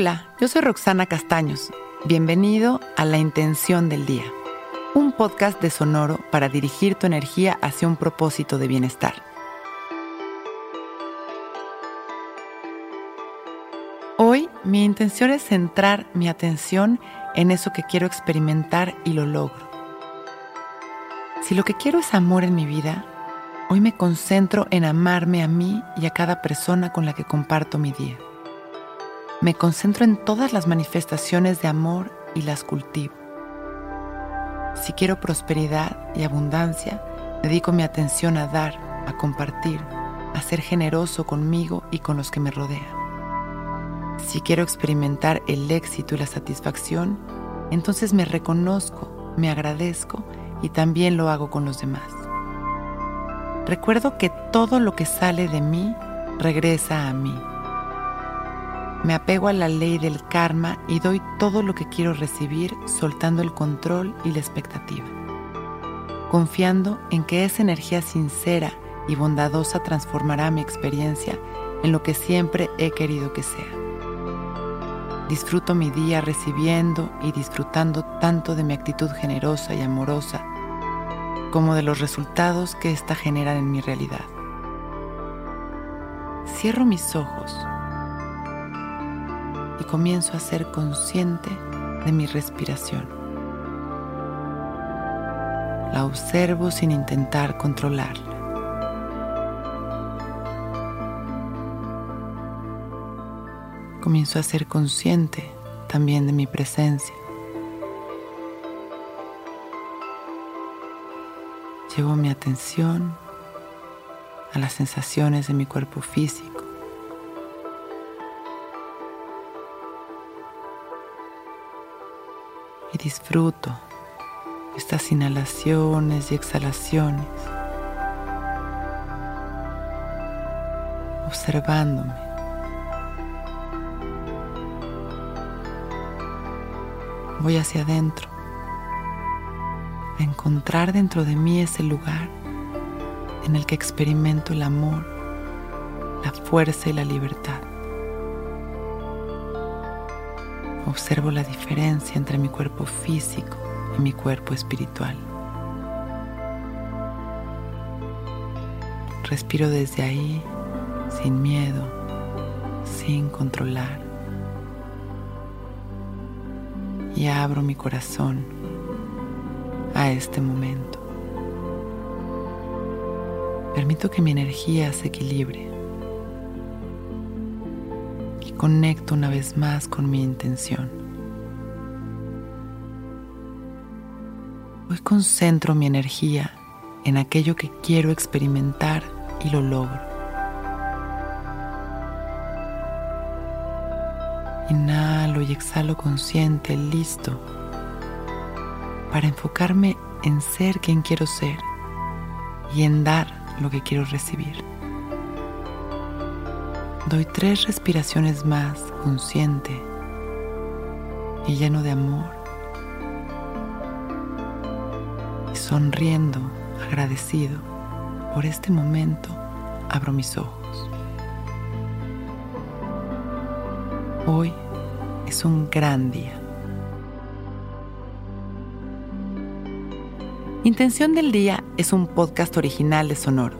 Hola, yo soy Roxana Castaños. Bienvenido a La Intención del Día, un podcast de Sonoro para dirigir tu energía hacia un propósito de bienestar. Hoy mi intención es centrar mi atención en eso que quiero experimentar y lo logro. Si lo que quiero es amor en mi vida, hoy me concentro en amarme a mí y a cada persona con la que comparto mi día. Me concentro en todas las manifestaciones de amor y las cultivo. Si quiero prosperidad y abundancia, dedico mi atención a dar, a compartir, a ser generoso conmigo y con los que me rodean. Si quiero experimentar el éxito y la satisfacción, entonces me reconozco, me agradezco y también lo hago con los demás. Recuerdo que todo lo que sale de mí regresa a mí. Me apego a la ley del karma y doy todo lo que quiero recibir soltando el control y la expectativa, confiando en que esa energía sincera y bondadosa transformará mi experiencia en lo que siempre he querido que sea. Disfruto mi día recibiendo y disfrutando tanto de mi actitud generosa y amorosa como de los resultados que ésta genera en mi realidad. Cierro mis ojos y comienzo a ser consciente de mi respiración. La observo sin intentar controlarla. Comienzo a ser consciente también de mi presencia. Llevo mi atención a las sensaciones de mi cuerpo físico. Y disfruto estas inhalaciones y exhalaciones, observándome. Voy hacia adentro encontrar dentro de mí ese lugar en el que experimento el amor, la fuerza y la libertad. Observo la diferencia entre mi cuerpo físico y mi cuerpo espiritual. Respiro desde ahí sin miedo, sin controlar. Y abro mi corazón a este momento. Permito que mi energía se equilibre conecto una vez más con mi intención. Hoy concentro mi energía en aquello que quiero experimentar y lo logro. Inhalo y exhalo consciente, listo para enfocarme en ser quien quiero ser y en dar lo que quiero recibir. Doy tres respiraciones más consciente y lleno de amor. Y sonriendo, agradecido por este momento, abro mis ojos. Hoy es un gran día. Intención del Día es un podcast original de Sonoro.